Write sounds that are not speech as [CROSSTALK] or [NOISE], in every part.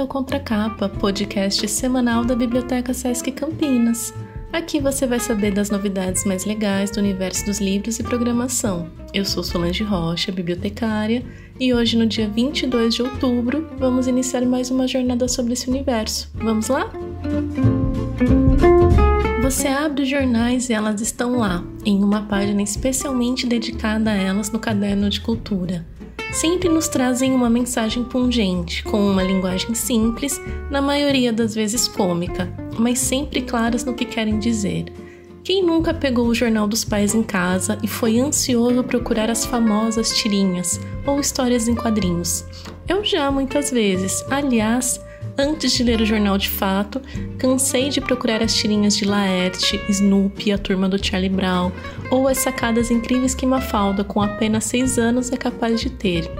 Bem-vindo ao Contracapa, podcast semanal da Biblioteca Sesc Campinas. Aqui você vai saber das novidades mais legais do universo dos livros e programação. Eu sou Solange Rocha, bibliotecária, e hoje, no dia 22 de outubro, vamos iniciar mais uma jornada sobre esse universo. Vamos lá? Você abre os jornais e elas estão lá, em uma página especialmente dedicada a elas no caderno de cultura sempre nos trazem uma mensagem pungente, com uma linguagem simples, na maioria das vezes cômica, mas sempre claras no que querem dizer. Quem nunca pegou o jornal dos pais em casa e foi ansioso procurar as famosas tirinhas ou histórias em quadrinhos? Eu já muitas vezes. Aliás, Antes de ler o jornal de fato, cansei de procurar as tirinhas de Laerte, Snoopy, a turma do Charlie Brown, ou as sacadas incríveis que Mafalda, com apenas 6 anos, é capaz de ter.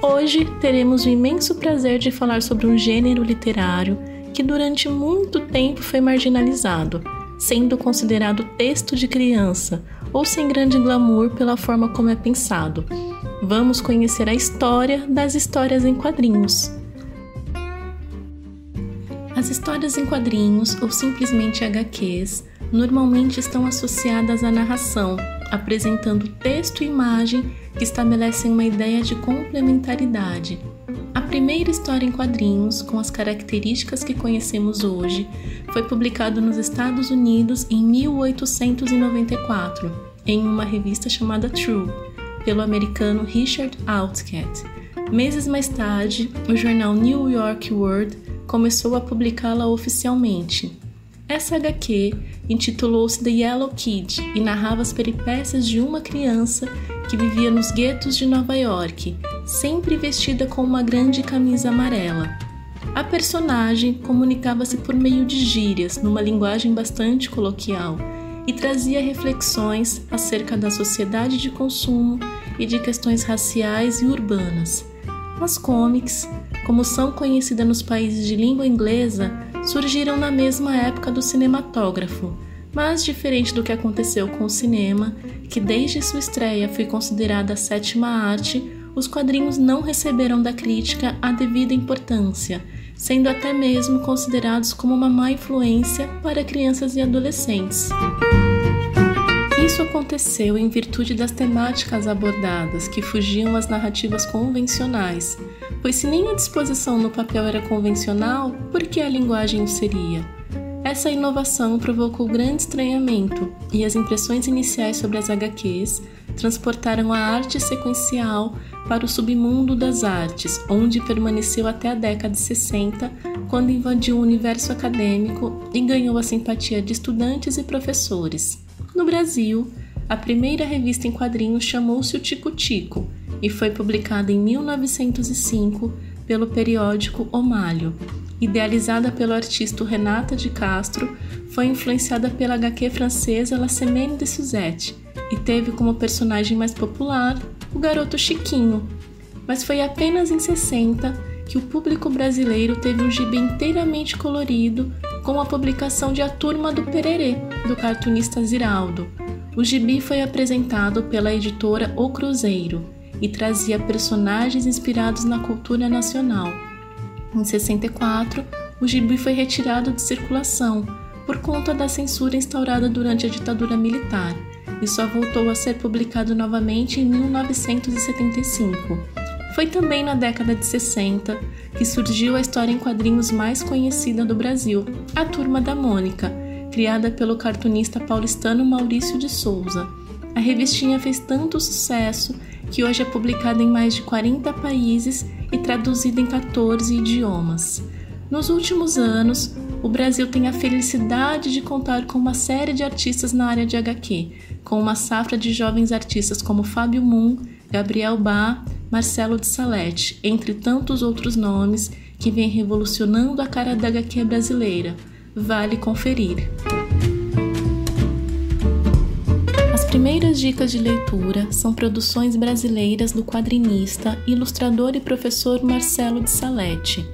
Hoje teremos o imenso prazer de falar sobre um gênero literário que durante muito tempo foi marginalizado, sendo considerado texto de criança ou sem grande glamour pela forma como é pensado. Vamos conhecer a história das histórias em quadrinhos. As histórias em quadrinhos ou simplesmente HQs normalmente estão associadas à narração, apresentando texto e imagem que estabelecem uma ideia de complementaridade. A primeira história em quadrinhos, com as características que conhecemos hoje, foi publicada nos Estados Unidos em 1894, em uma revista chamada True, pelo americano Richard Outcatt. Meses mais tarde, o jornal New York World começou a publicá-la oficialmente. Essa HQ intitulou-se The Yellow Kid e narrava as peripécias de uma criança que vivia nos guetos de Nova York, sempre vestida com uma grande camisa amarela. A personagem comunicava-se por meio de gírias, numa linguagem bastante coloquial, e trazia reflexões acerca da sociedade de consumo e de questões raciais e urbanas. As comics como são conhecidas nos países de língua inglesa, surgiram na mesma época do cinematógrafo, mas diferente do que aconteceu com o cinema, que desde sua estreia foi considerada a sétima arte, os quadrinhos não receberam da crítica a devida importância, sendo até mesmo considerados como uma má influência para crianças e adolescentes. Isso aconteceu em virtude das temáticas abordadas, que fugiam às narrativas convencionais, pois se nem a disposição no papel era convencional, por que a linguagem o seria? Essa inovação provocou grande estranhamento, e as impressões iniciais sobre as HQs transportaram a arte sequencial para o submundo das artes, onde permaneceu até a década de 60, quando invadiu o universo acadêmico e ganhou a simpatia de estudantes e professores. No Brasil, a primeira revista em quadrinhos chamou-se o Tico Tico e foi publicada em 1905 pelo periódico O Malho. Idealizada pelo artista Renata de Castro, foi influenciada pela HQ francesa La Semaine de Suzette e teve como personagem mais popular o garoto Chiquinho. Mas foi apenas em 60 que o público brasileiro teve um gibi inteiramente colorido com a publicação de A Turma do Pererê, do cartunista Ziraldo. O gibi foi apresentado pela editora O Cruzeiro e trazia personagens inspirados na cultura nacional. Em 64, o gibi foi retirado de circulação por conta da censura instaurada durante a ditadura militar e só voltou a ser publicado novamente em 1975. Foi também na década de 60 que surgiu a história em quadrinhos mais conhecida do Brasil, A Turma da Mônica, criada pelo cartunista paulistano Maurício de Souza. A revistinha fez tanto sucesso que hoje é publicada em mais de 40 países e traduzida em 14 idiomas. Nos últimos anos, o Brasil tem a felicidade de contar com uma série de artistas na área de HQ, com uma safra de jovens artistas como Fábio Moon, Gabriel Bá, Marcelo de Salete, entre tantos outros nomes que vêm revolucionando a cara da HQ brasileira. Vale conferir. Primeiras dicas de leitura são produções brasileiras do quadrinista, ilustrador e professor Marcelo de Salete.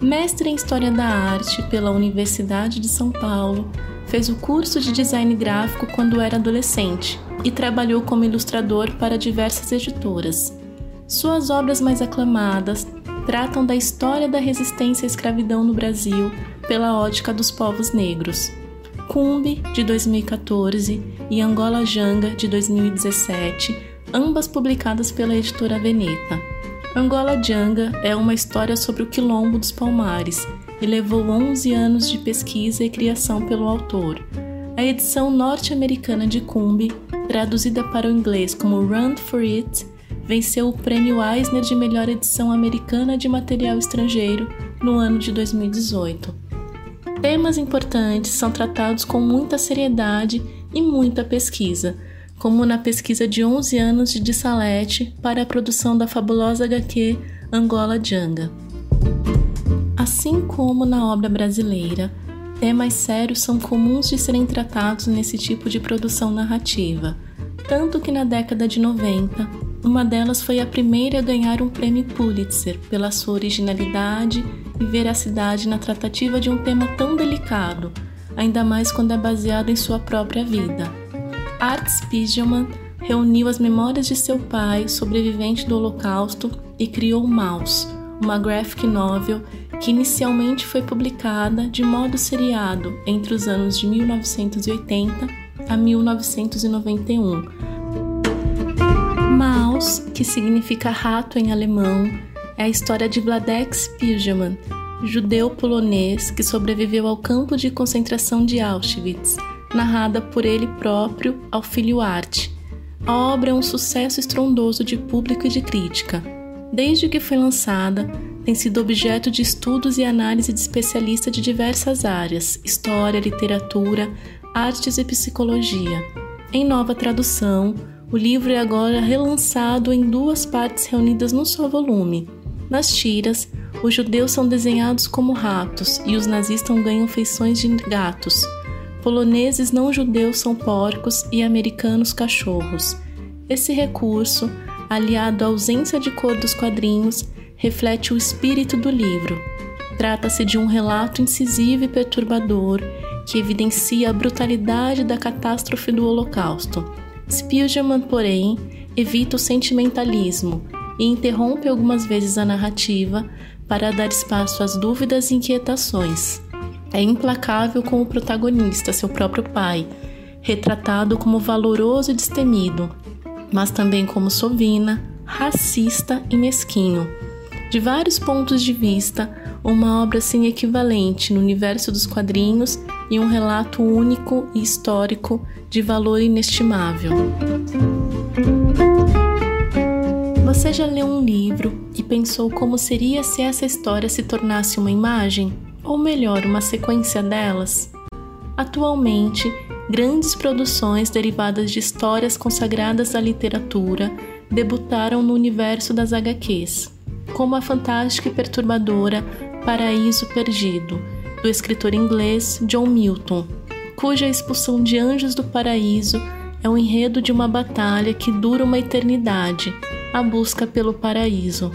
Mestre em História da Arte pela Universidade de São Paulo, fez o curso de design gráfico quando era adolescente e trabalhou como ilustrador para diversas editoras. Suas obras mais aclamadas tratam da história da resistência à escravidão no Brasil pela ótica dos povos negros. Cumbi, de 2014, e Angola Janga, de 2017, ambas publicadas pela editora Veneta. Angola Janga é uma história sobre o quilombo dos Palmares e levou 11 anos de pesquisa e criação pelo autor. A edição norte-americana de Cumbi, traduzida para o inglês como Run for It, venceu o prêmio Eisner de melhor edição americana de material estrangeiro no ano de 2018. Temas importantes são tratados com muita seriedade e muita pesquisa, como na pesquisa de 11 anos de Dissalete para a produção da fabulosa HQ Angola Janga. Assim como na obra brasileira, temas sérios são comuns de serem tratados nesse tipo de produção narrativa, tanto que na década de 90, uma delas foi a primeira a ganhar um prêmio Pulitzer pela sua originalidade e veracidade na tratativa de um tema tão delicado, ainda mais quando é baseado em sua própria vida. Art Spiegelman reuniu as memórias de seu pai, sobrevivente do Holocausto, e criou Maus, uma graphic novel que inicialmente foi publicada de modo seriado entre os anos de 1980 a 1991. Maus, que significa rato em alemão, é a história de Vladek Spiegelman, judeu polonês que sobreviveu ao campo de concentração de Auschwitz, narrada por ele próprio ao filho Art. A obra é um sucesso estrondoso de público e de crítica. Desde que foi lançada, tem sido objeto de estudos e análise de especialistas de diversas áreas: história, literatura, artes e psicologia. Em nova tradução, o livro é agora relançado em duas partes reunidas num só volume nas tiras, os judeus são desenhados como ratos e os nazistas ganham feições de gatos. Poloneses não judeus são porcos e americanos cachorros. Esse recurso, aliado à ausência de cor dos quadrinhos, reflete o espírito do livro. Trata-se de um relato incisivo e perturbador que evidencia a brutalidade da catástrofe do Holocausto. Spielman, porém, evita o sentimentalismo e interrompe algumas vezes a narrativa para dar espaço às dúvidas e inquietações. É implacável com o protagonista, seu próprio pai, retratado como valoroso e destemido, mas também como sovina, racista e mesquinho. De vários pontos de vista, uma obra sem equivalente no universo dos quadrinhos e um relato único e histórico de valor inestimável. Você já leu um livro e pensou como seria se essa história se tornasse uma imagem? Ou melhor, uma sequência delas? Atualmente, grandes produções derivadas de histórias consagradas à literatura debutaram no universo das HQs, como a fantástica e perturbadora Paraíso Perdido, do escritor inglês John Milton, cuja expulsão de anjos do paraíso é o enredo de uma batalha que dura uma eternidade a busca pelo paraíso.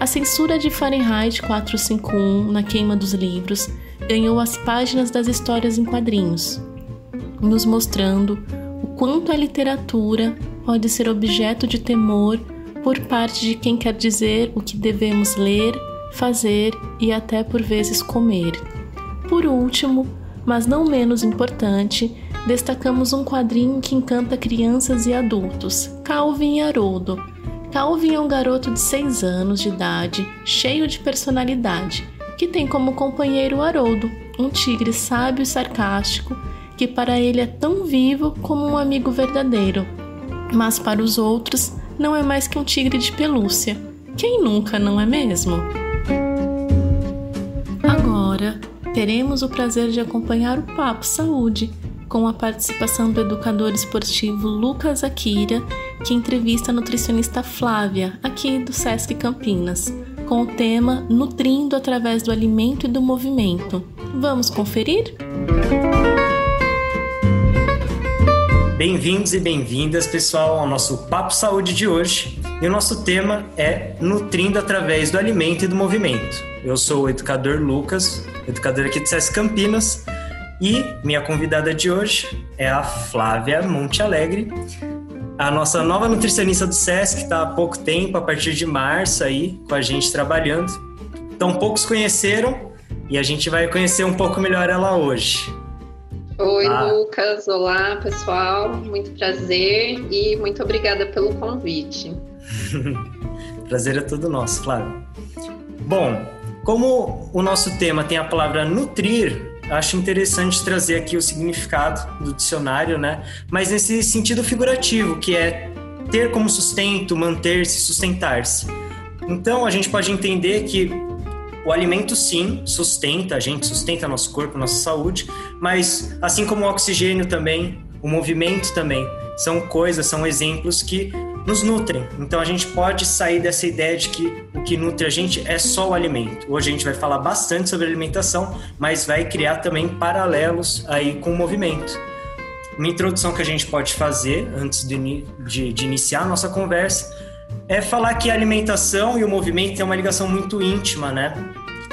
A censura de Fahrenheit 451 na queima dos livros ganhou as páginas das histórias em quadrinhos, nos mostrando o quanto a literatura pode ser objeto de temor por parte de quem quer dizer o que devemos ler, fazer e até por vezes comer. Por último, mas não menos importante, destacamos um quadrinho que encanta crianças e adultos, Calvin e Haroldo, Calvin é um garoto de 6 anos de idade, cheio de personalidade, que tem como companheiro Haroldo, um tigre sábio e sarcástico, que para ele é tão vivo como um amigo verdadeiro. Mas para os outros, não é mais que um tigre de pelúcia. Quem nunca, não é mesmo? Agora, teremos o prazer de acompanhar o Papo Saúde com a participação do educador esportivo Lucas Akira, que entrevista a nutricionista Flávia, aqui do SESC Campinas, com o tema Nutrindo através do alimento e do movimento. Vamos conferir? Bem-vindos e bem-vindas, pessoal, ao nosso Papo Saúde de hoje. E o nosso tema é Nutrindo através do alimento e do movimento. Eu sou o educador Lucas, educador aqui do SESC Campinas, e minha convidada de hoje é a Flávia Monte Alegre, a nossa nova nutricionista do SESC, que está há pouco tempo, a partir de março aí, com a gente trabalhando. Então, poucos conheceram e a gente vai conhecer um pouco melhor ela hoje. Oi, ah. Lucas. Olá, pessoal. Muito prazer e muito obrigada pelo convite. [LAUGHS] prazer é todo nosso, claro. Bom, como o nosso tema tem a palavra nutrir, acho interessante trazer aqui o significado do dicionário, né? Mas nesse sentido figurativo, que é ter como sustento, manter-se, sustentar-se. Então a gente pode entender que o alimento sim sustenta a gente, sustenta nosso corpo, nossa saúde, mas assim como o oxigênio também, o movimento também, são coisas, são exemplos que nos nutrem. Então a gente pode sair dessa ideia de que o que nutre a gente é só o alimento. Hoje a gente vai falar bastante sobre alimentação, mas vai criar também paralelos aí com o movimento. Uma introdução que a gente pode fazer antes de, de, de iniciar a nossa conversa é falar que a alimentação e o movimento têm uma ligação muito íntima, né?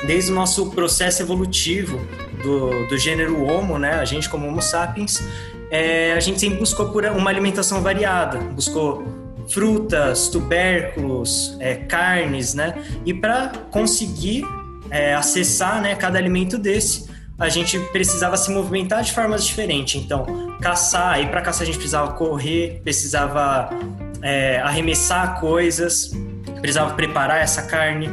Desde o nosso processo evolutivo do, do gênero Homo, né? A gente como Homo sapiens, é, a gente sempre buscou por uma alimentação variada, buscou frutas, tubérculos, é, carnes, né? E para conseguir é, acessar né, cada alimento desse, a gente precisava se movimentar de formas diferentes. Então, caçar, aí para caçar a gente precisava correr, precisava é, arremessar coisas, precisava preparar essa carne.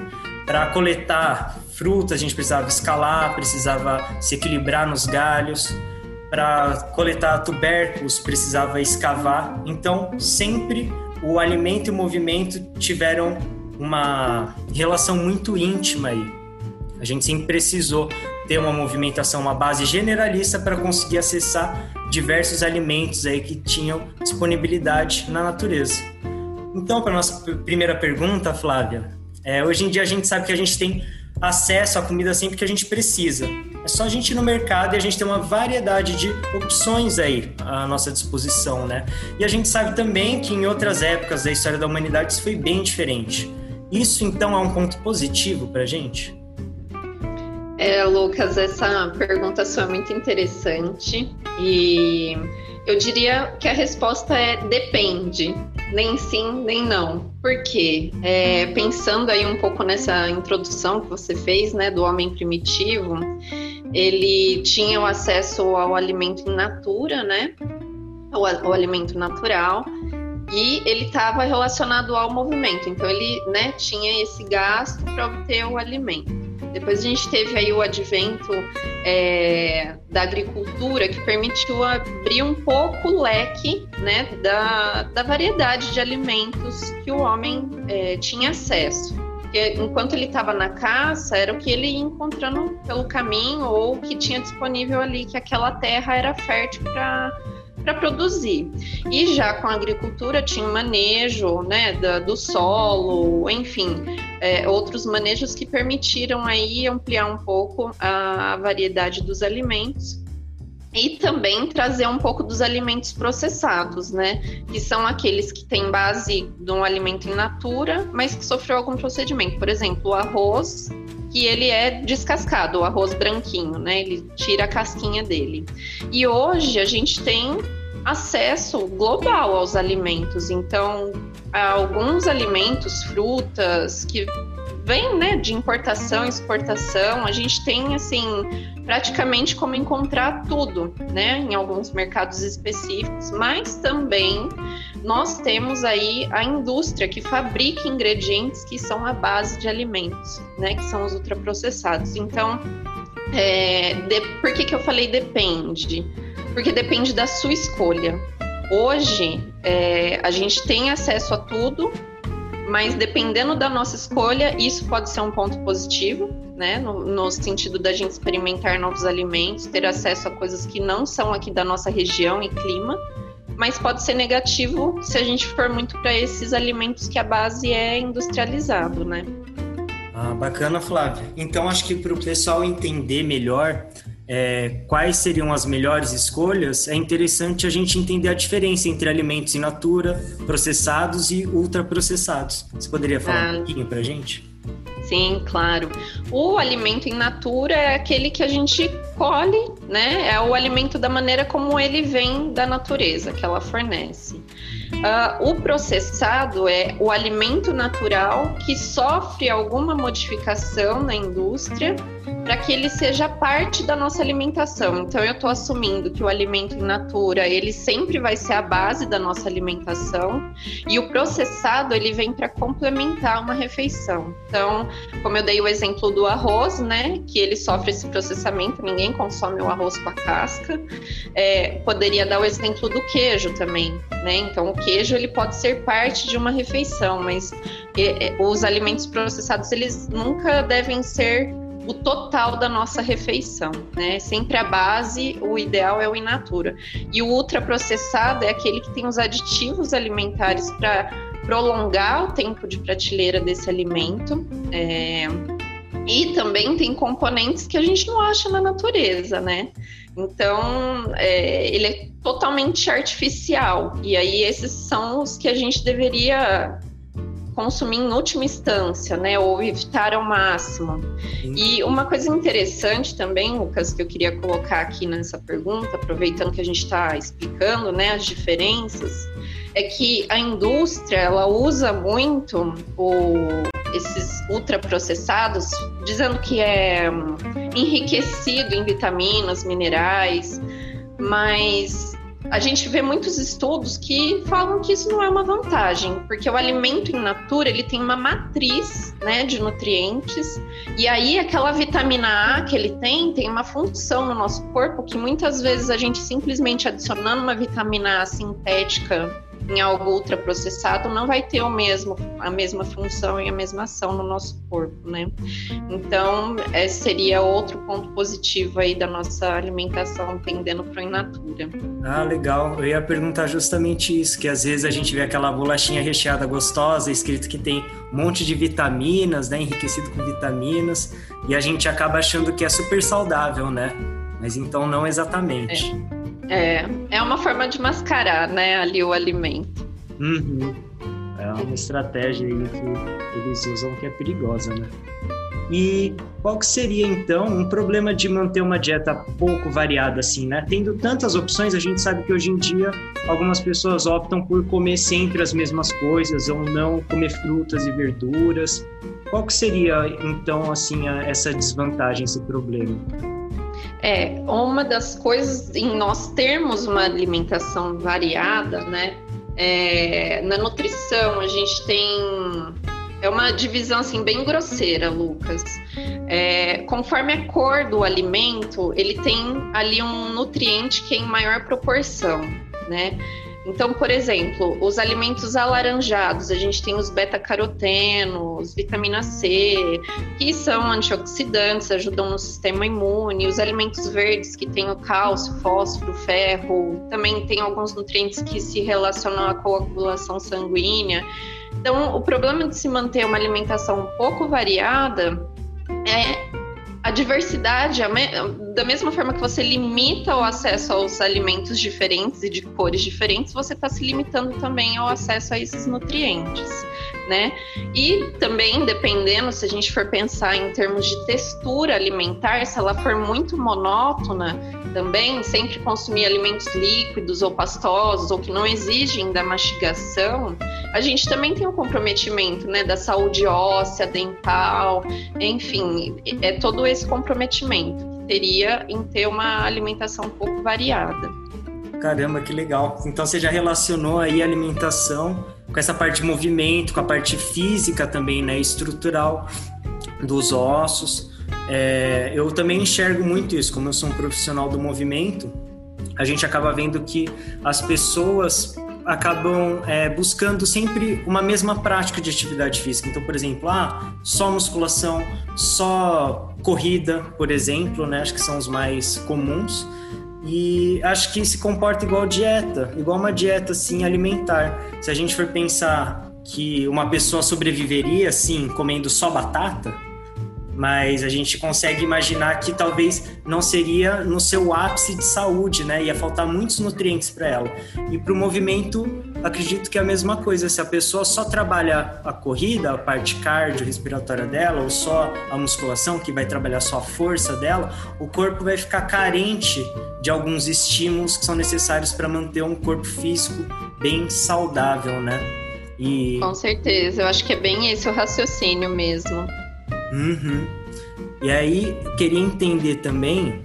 Para coletar frutas, a gente precisava escalar, precisava se equilibrar nos galhos. Para coletar tubérculos, precisava escavar. Então, sempre o alimento e o movimento tiveram uma relação muito íntima aí. A gente sempre precisou ter uma movimentação, uma base generalista para conseguir acessar diversos alimentos aí que tinham disponibilidade na natureza. Então, para nossa primeira pergunta, Flávia, é, hoje em dia a gente sabe que a gente tem acesso à comida sempre que a gente precisa. É só a gente ir no mercado e a gente tem uma variedade de opções aí à nossa disposição, né? E a gente sabe também que em outras épocas da história da humanidade isso foi bem diferente. Isso então é um ponto positivo para a gente? É, Lucas, essa pergunta sua é muito interessante e eu diria que a resposta é depende nem sim, nem não. Por quê? É, pensando aí um pouco nessa introdução que você fez, né, do homem primitivo, ele tinha o acesso ao alimento in natura, né, ao alimento natural, e ele estava relacionado ao movimento. Então ele, né, tinha esse gasto para obter o alimento. Depois a gente teve aí o advento é, da agricultura que permitiu abrir um pouco o leque né, da, da variedade de alimentos que o homem é, tinha acesso. Porque enquanto ele estava na caça, era o que ele ia encontrando pelo caminho ou que tinha disponível ali, que aquela terra era fértil para para produzir. E já com a agricultura tinha um manejo né, da, do solo, enfim, é, outros manejos que permitiram aí ampliar um pouco a, a variedade dos alimentos e também trazer um pouco dos alimentos processados, né? Que são aqueles que têm base de um alimento in natura, mas que sofreu algum procedimento. Por exemplo, o arroz, que ele é descascado, o arroz branquinho, né? Ele tira a casquinha dele. E hoje a gente tem acesso global aos alimentos. Então, alguns alimentos, frutas que vêm né, de importação e exportação, a gente tem assim praticamente como encontrar tudo, né, em alguns mercados específicos, mas também nós temos aí a indústria que fabrica ingredientes que são a base de alimentos, né, que são os ultraprocessados. Então, é, de, por que, que eu falei depende? porque depende da sua escolha. Hoje, é, a gente tem acesso a tudo, mas dependendo da nossa escolha, isso pode ser um ponto positivo, né? No, no, sentido da gente experimentar novos alimentos, ter acesso a coisas que não são aqui da nossa região e clima, mas pode ser negativo se a gente for muito para esses alimentos que a base é industrializado, né? Ah, bacana, Flávia. Então, acho que para o pessoal entender melhor é, quais seriam as melhores escolhas, é interessante a gente entender a diferença entre alimentos in natura, processados e ultraprocessados. Você poderia falar ah, um pouquinho para a gente? Sim, claro. O alimento in natura é aquele que a gente colhe, né? É o alimento da maneira como ele vem da natureza, que ela fornece. Uh, o processado é o alimento natural que sofre alguma modificação na indústria para que ele seja parte da nossa alimentação. Então eu estou assumindo que o alimento in natura ele sempre vai ser a base da nossa alimentação e o processado ele vem para complementar uma refeição. Então, como eu dei o exemplo do arroz, né, que ele sofre esse processamento, ninguém consome o arroz com a casca. É, poderia dar o exemplo do queijo também, né? Então o queijo ele pode ser parte de uma refeição, mas é, é, os alimentos processados eles nunca devem ser o total da nossa refeição, né? Sempre a base, o ideal é o in natura. E o ultraprocessado é aquele que tem os aditivos alimentares para prolongar o tempo de prateleira desse alimento. É... E também tem componentes que a gente não acha na natureza, né? Então, é, ele é totalmente artificial. E aí, esses são os que a gente deveria consumir em última instância, né, ou evitar ao máximo. E uma coisa interessante também, Lucas, que eu queria colocar aqui nessa pergunta, aproveitando que a gente está explicando, né, as diferenças, é que a indústria ela usa muito o, esses ultraprocessados, dizendo que é hum, enriquecido em vitaminas, minerais, mas a gente vê muitos estudos que falam que isso não é uma vantagem, porque o alimento in natura ele tem uma matriz né, de nutrientes, e aí aquela vitamina A que ele tem tem uma função no nosso corpo que muitas vezes a gente simplesmente adicionando uma vitamina A sintética em algo ultraprocessado não vai ter o mesmo, a mesma função e a mesma ação no nosso corpo, né? Então, esse seria outro ponto positivo aí da nossa alimentação tendendo para in natura. Ah, legal. Eu ia perguntar justamente isso, que às vezes a gente vê aquela bolachinha recheada gostosa, escrito que tem um monte de vitaminas, né, enriquecido com vitaminas, e a gente acaba achando que é super saudável, né? Mas então não exatamente. É. É, é uma forma de mascarar, né, ali o alimento. Uhum. É uma estratégia que eles usam que é perigosa, né? E qual que seria então um problema de manter uma dieta pouco variada assim, né? Tendo tantas opções, a gente sabe que hoje em dia algumas pessoas optam por comer sempre as mesmas coisas ou não comer frutas e verduras. Qual que seria então assim essa desvantagem, esse problema? É, uma das coisas em nós termos uma alimentação variada, né? É, na nutrição a gente tem é uma divisão assim bem grosseira, Lucas. É, conforme a cor do alimento, ele tem ali um nutriente que é em maior proporção, né? Então, por exemplo, os alimentos alaranjados, a gente tem os beta-carotenos, vitamina C, que são antioxidantes, ajudam no sistema imune. Os alimentos verdes, que tem o cálcio, fósforo, ferro, também tem alguns nutrientes que se relacionam à coagulação sanguínea. Então, o problema de se manter uma alimentação um pouco variada é a diversidade, da mesma forma que você limita o acesso aos alimentos diferentes e de cores diferentes, você está se limitando também ao acesso a esses nutrientes, né? E também, dependendo, se a gente for pensar em termos de textura alimentar, se ela for muito monótona, também sempre consumir alimentos líquidos ou pastosos ou que não exigem da mastigação, a gente também tem um comprometimento, né, da saúde óssea, dental, enfim, é todo esse comprometimento que teria em ter uma alimentação um pouco variada. Caramba, que legal. Então você já relacionou aí a alimentação com essa parte de movimento, com a parte física também, né, estrutural dos ossos. É, eu também enxergo muito isso, como eu sou um profissional do movimento, a gente acaba vendo que as pessoas acabam é, buscando sempre uma mesma prática de atividade física. Então, por exemplo, ah, só musculação, só corrida, por exemplo, né? Acho que são os mais comuns. E acho que se comporta igual dieta, igual uma dieta assim alimentar. Se a gente for pensar que uma pessoa sobreviveria assim comendo só batata, mas a gente consegue imaginar que talvez não seria no seu ápice de saúde, né? Ia faltar muitos nutrientes para ela. E para o movimento acredito que é a mesma coisa. Se a pessoa só trabalha a corrida, a parte cardiorrespiratória dela, ou só a musculação, que vai trabalhar só a força dela, o corpo vai ficar carente de alguns estímulos que são necessários para manter um corpo físico bem saudável, né? E... Com certeza, eu acho que é bem esse o raciocínio mesmo. Uhum. E aí, queria entender também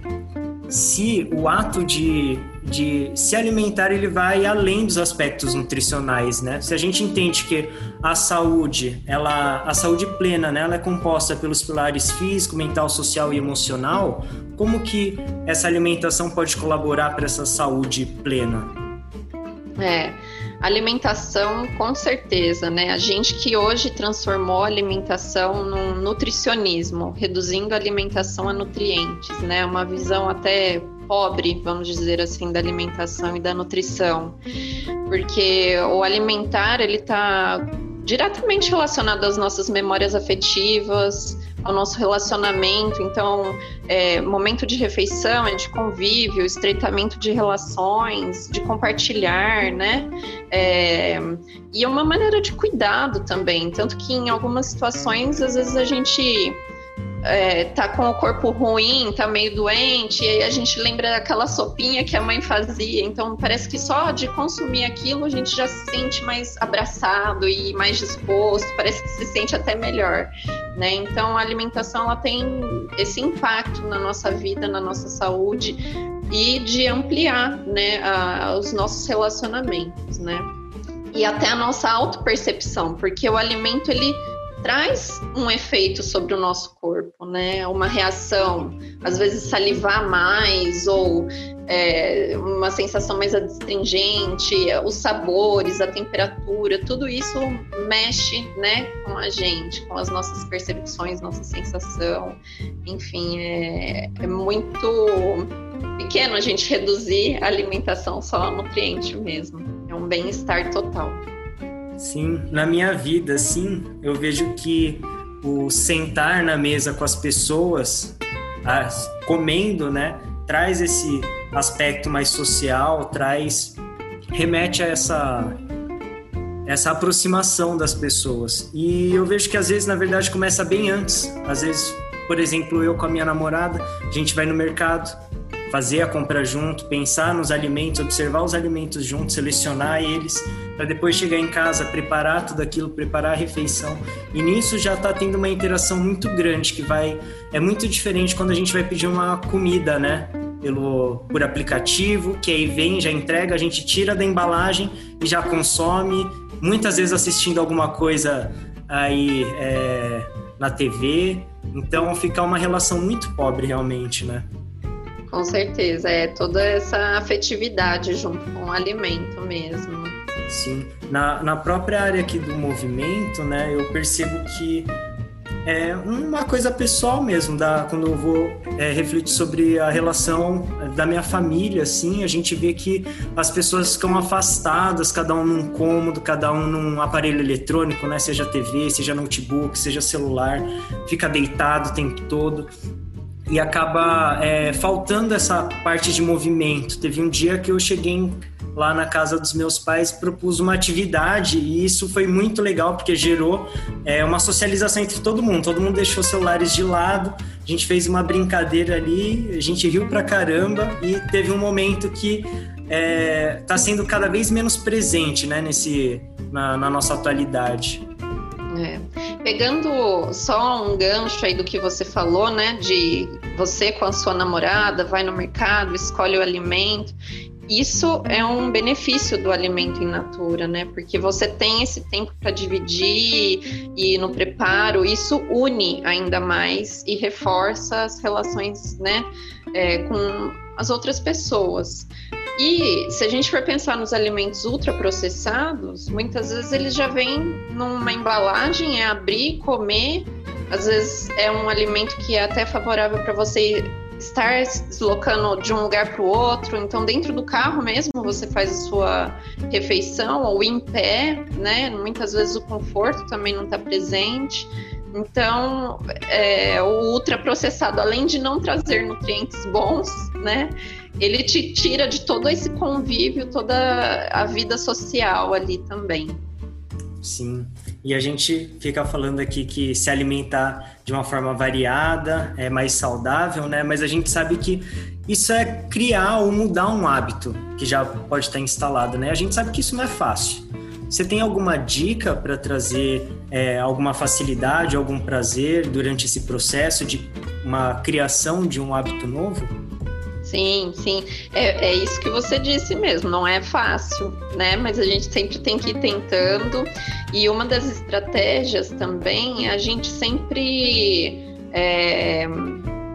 se o ato de, de se alimentar ele vai além dos aspectos nutricionais, né? Se a gente entende que a saúde, ela, a saúde plena, né, ela é composta pelos pilares físico, mental, social e emocional, como que essa alimentação pode colaborar para essa saúde plena? É, Alimentação, com certeza, né? A gente que hoje transformou a alimentação num nutricionismo, reduzindo a alimentação a nutrientes, né? Uma visão até pobre, vamos dizer assim, da alimentação e da nutrição. Porque o alimentar, ele está diretamente relacionado às nossas memórias afetivas, ao nosso relacionamento. Então, é, momento de refeição é de convívio, estreitamento de relações, de compartilhar, né? É, e é uma maneira de cuidado também. Tanto que em algumas situações, às vezes a gente é, tá com o corpo ruim, tá meio doente, e aí a gente lembra daquela sopinha que a mãe fazia. Então parece que só de consumir aquilo a gente já se sente mais abraçado e mais disposto, parece que se sente até melhor. Né? Então a alimentação ela tem esse impacto na nossa vida, na nossa saúde e de ampliar né, a, os nossos relacionamentos, né? E até a nossa autopercepção, porque o alimento ele traz um efeito sobre o nosso corpo, né? Uma reação, às vezes salivar mais ou é, uma sensação mais adstringente, os sabores, a temperatura, tudo isso mexe, né, com a gente, com as nossas percepções, nossa sensação. Enfim, é, é muito pequeno a gente reduzir a alimentação só a nutriente mesmo. É um bem-estar total. Sim, na minha vida, sim, eu vejo que o sentar na mesa com as pessoas, as, comendo, né, traz esse aspecto mais social, traz remete a essa essa aproximação das pessoas. E eu vejo que às vezes, na verdade, começa bem antes. Às vezes, por exemplo, eu com a minha namorada, a gente vai no mercado, fazer a compra junto, pensar nos alimentos, observar os alimentos juntos, selecionar eles, para depois chegar em casa, preparar tudo aquilo, preparar a refeição. E nisso já está tendo uma interação muito grande que vai é muito diferente quando a gente vai pedir uma comida, né? Pelo, por aplicativo, que aí vem, já entrega, a gente tira da embalagem e já consome, muitas vezes assistindo alguma coisa aí é, na TV. Então fica uma relação muito pobre realmente, né? Com certeza, é toda essa afetividade junto com o alimento mesmo. Sim, na, na própria área aqui do movimento, né, eu percebo que é uma coisa pessoal mesmo, da, quando eu vou é, refletir sobre a relação da minha família, assim, a gente vê que as pessoas ficam afastadas, cada um num cômodo, cada um num aparelho eletrônico, né, seja TV, seja notebook, seja celular, fica deitado o tempo todo e acaba é, faltando essa parte de movimento. Teve um dia que eu cheguei lá na casa dos meus pais propus uma atividade e isso foi muito legal porque gerou é, uma socialização entre todo mundo. Todo mundo deixou celulares de lado, a gente fez uma brincadeira ali, a gente riu pra caramba e teve um momento que está é, tá sendo cada vez menos presente né, nesse, na, na nossa atualidade. Pegando só um gancho aí do que você falou, né? De você com a sua namorada vai no mercado, escolhe o alimento. Isso é um benefício do alimento in natura, né? Porque você tem esse tempo para dividir e no preparo, isso une ainda mais e reforça as relações, né? É, com as outras pessoas. E se a gente for pensar nos alimentos ultraprocessados, muitas vezes eles já vêm numa embalagem, é abrir, comer. Às vezes é um alimento que é até favorável para você estar se deslocando de um lugar para o outro. Então, dentro do carro mesmo, você faz a sua refeição ou em pé, né? Muitas vezes o conforto também não está presente. Então, é, o ultraprocessado, além de não trazer nutrientes bons, né? Ele te tira de todo esse convívio, toda a vida social ali também. Sim. E a gente fica falando aqui que se alimentar de uma forma variada é mais saudável, né? Mas a gente sabe que isso é criar ou mudar um hábito que já pode estar instalado, né? A gente sabe que isso não é fácil. Você tem alguma dica para trazer é, alguma facilidade, algum prazer durante esse processo de uma criação de um hábito novo? Sim, sim. É, é isso que você disse mesmo, não é fácil, né? Mas a gente sempre tem que ir tentando. E uma das estratégias também é a gente sempre é,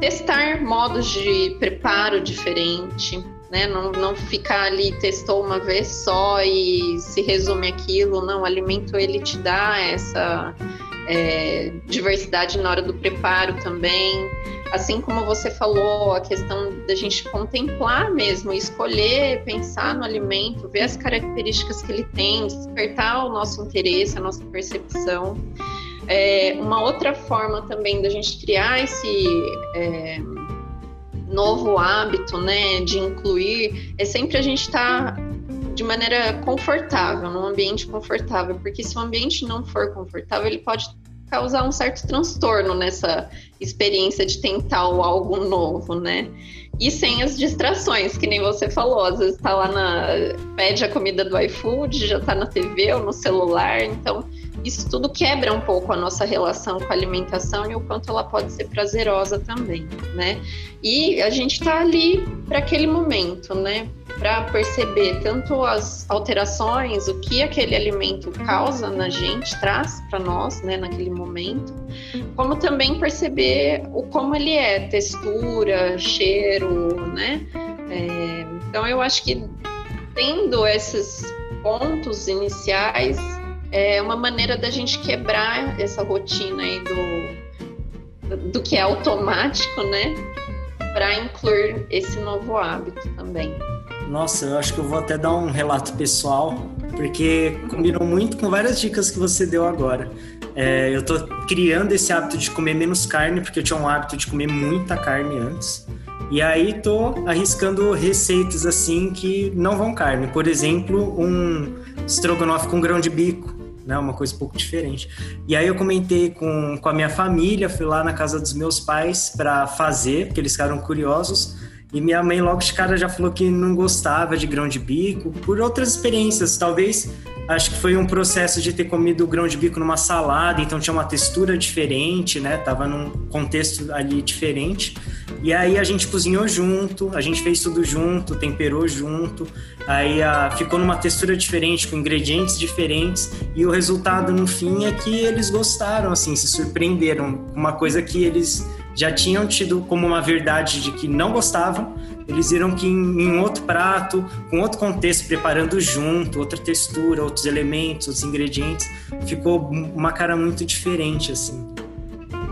testar modos de preparo diferente. Né? Não, não ficar ali, testou uma vez só e se resume aquilo. Não, o alimento ele te dá essa é, diversidade na hora do preparo também. Assim como você falou, a questão da gente contemplar mesmo, escolher, pensar no alimento, ver as características que ele tem, despertar o nosso interesse, a nossa percepção. É, uma outra forma também da gente criar esse é, novo hábito, né, de incluir, é sempre a gente estar tá de maneira confortável, num ambiente confortável, porque se o ambiente não for confortável, ele pode causar um certo transtorno nessa experiência de tentar algo novo, né? E sem as distrações, que nem você falou, às vezes tá lá na. pede a comida do iFood, já tá na TV ou no celular, então isso tudo quebra um pouco a nossa relação com a alimentação e o quanto ela pode ser prazerosa também, né? E a gente está ali para aquele momento, né? Para perceber tanto as alterações, o que aquele alimento causa na gente, traz para nós, né, naquele momento, como também perceber o como ele é, textura, cheiro, né? É, então eu acho que tendo esses pontos iniciais é uma maneira da gente quebrar essa rotina aí do, do que é automático, né? Para incluir esse novo hábito também. Nossa, eu acho que eu vou até dar um relato pessoal, porque combinou muito com várias dicas que você deu agora. É, eu tô criando esse hábito de comer menos carne, porque eu tinha um hábito de comer muita carne antes. E aí tô arriscando receitas assim que não vão carne. Por exemplo, um estrogonofe com grão de bico né? Uma coisa um pouco diferente. E aí eu comentei com, com a minha família, fui lá na casa dos meus pais para fazer, porque eles ficaram curiosos. E minha mãe logo de cara já falou que não gostava de grão de bico, por outras experiências. Talvez, acho que foi um processo de ter comido grão de bico numa salada, então tinha uma textura diferente, né? Tava num contexto ali diferente. E aí a gente cozinhou junto, a gente fez tudo junto, temperou junto, aí a, ah, ficou numa textura diferente, com ingredientes diferentes, e o resultado no fim é que eles gostaram, assim, se surpreenderam. Uma coisa que eles já tinham tido como uma verdade de que não gostavam, eles viram que em, em outro prato, com outro contexto, preparando junto, outra textura, outros elementos, outros ingredientes, ficou uma cara muito diferente, assim.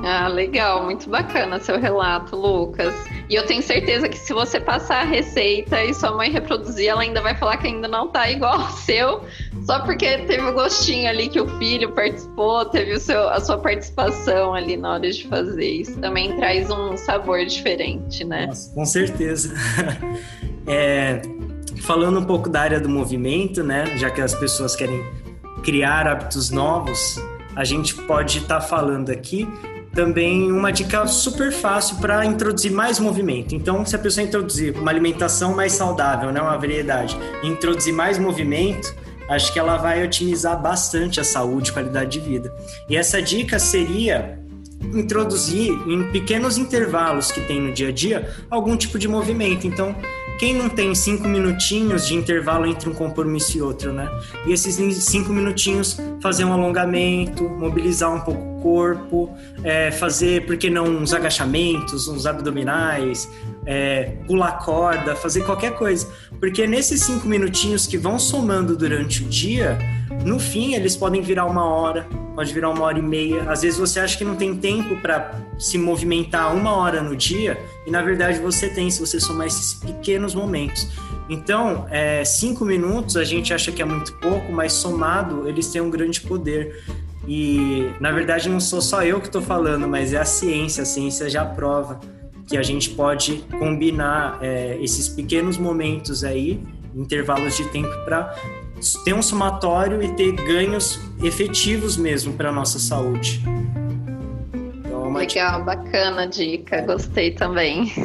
Ah, legal, muito bacana seu relato, Lucas. E eu tenho certeza que se você passar a receita e sua mãe reproduzir, ela ainda vai falar que ainda não tá igual [LAUGHS] ao seu, só porque teve o gostinho ali que o filho participou, teve o seu, a sua participação ali na hora de fazer. Isso também traz um sabor diferente, né? Nossa, com certeza. [LAUGHS] é, falando um pouco da área do movimento, né? Já que as pessoas querem criar hábitos novos, a gente pode estar tá falando aqui também uma dica super fácil para introduzir mais movimento. Então, se a pessoa introduzir uma alimentação mais saudável, né, uma variedade, introduzir mais movimento, acho que ela vai otimizar bastante a saúde qualidade de vida. E essa dica seria introduzir em pequenos intervalos que tem no dia a dia algum tipo de movimento. Então, quem não tem cinco minutinhos de intervalo entre um compromisso e outro, né? E esses cinco minutinhos fazer um alongamento, mobilizar um pouco corpo, é, fazer, por que não, uns agachamentos, uns abdominais, é, pular corda, fazer qualquer coisa. Porque nesses cinco minutinhos que vão somando durante o dia, no fim eles podem virar uma hora, pode virar uma hora e meia. Às vezes você acha que não tem tempo para se movimentar uma hora no dia, e na verdade você tem, se você somar esses pequenos momentos. Então, é, cinco minutos a gente acha que é muito pouco, mas somado eles têm um grande poder. E na verdade não sou só eu que estou falando, mas é a ciência, a ciência já prova que a gente pode combinar é, esses pequenos momentos aí, intervalos de tempo, para ter um somatório e ter ganhos efetivos mesmo para a nossa saúde. Então, é Legal, bacana a dica, gostei também. [LAUGHS]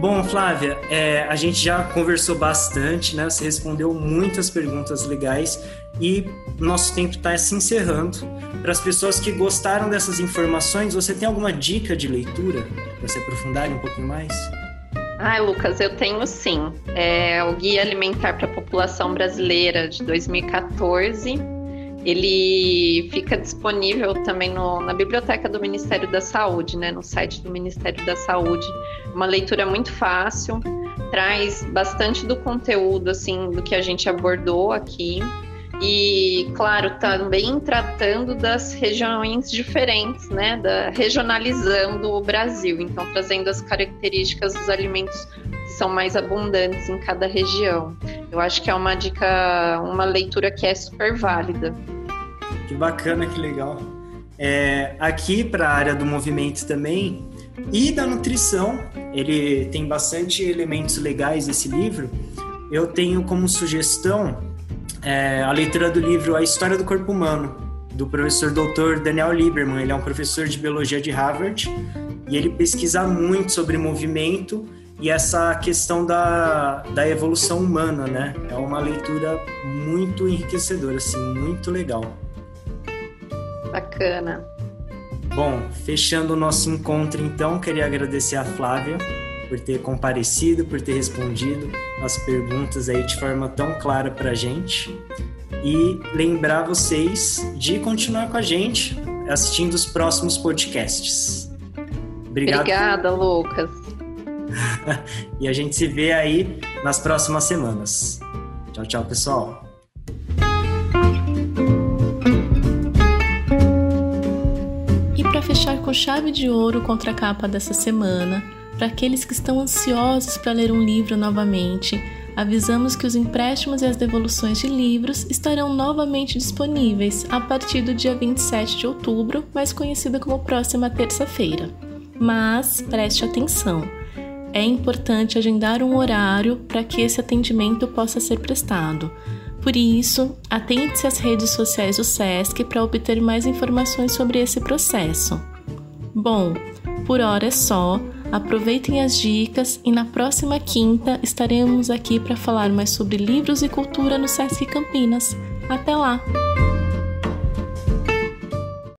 Bom, Flávia, é, a gente já conversou bastante, né? Você respondeu muitas perguntas legais e nosso tempo está se encerrando. Para as pessoas que gostaram dessas informações, você tem alguma dica de leitura para se aprofundarem um pouquinho mais? Ai, Lucas, eu tenho sim. É o Guia Alimentar para a População Brasileira de 2014. Ele fica disponível também no, na biblioteca do Ministério da Saúde, né, no site do Ministério da Saúde. Uma leitura muito fácil, traz bastante do conteúdo assim do que a gente abordou aqui e, claro, também tratando das regiões diferentes, né? Da, regionalizando o Brasil, então trazendo as características dos alimentos que são mais abundantes em cada região. Eu acho que é uma dica, uma leitura que é super válida. Que bacana, que legal. É, aqui para a área do movimento também e da nutrição, ele tem bastante elementos legais esse livro. Eu tenho como sugestão é, a leitura do livro A História do Corpo Humano, do professor Dr. Daniel Lieberman. Ele é um professor de biologia de Harvard e ele pesquisa muito sobre movimento e essa questão da, da evolução humana, né? É uma leitura muito enriquecedora, assim, muito legal. Bacana. Bom, fechando o nosso encontro, então, queria agradecer a Flávia por ter comparecido, por ter respondido as perguntas aí de forma tão clara para a gente. E lembrar vocês de continuar com a gente assistindo os próximos podcasts. Obrigado. Obrigada, Lucas. [LAUGHS] e a gente se vê aí nas próximas semanas. Tchau, tchau, pessoal. E para fechar com chave de ouro contra a capa dessa semana, para aqueles que estão ansiosos para ler um livro novamente, avisamos que os empréstimos e as devoluções de livros estarão novamente disponíveis a partir do dia 27 de outubro, mais conhecida como próxima terça-feira. Mas preste atenção! É importante agendar um horário para que esse atendimento possa ser prestado. Por isso, atente-se às redes sociais do SESC para obter mais informações sobre esse processo. Bom, por hora é só. Aproveitem as dicas e na próxima quinta estaremos aqui para falar mais sobre livros e cultura no Sesc Campinas. Até lá!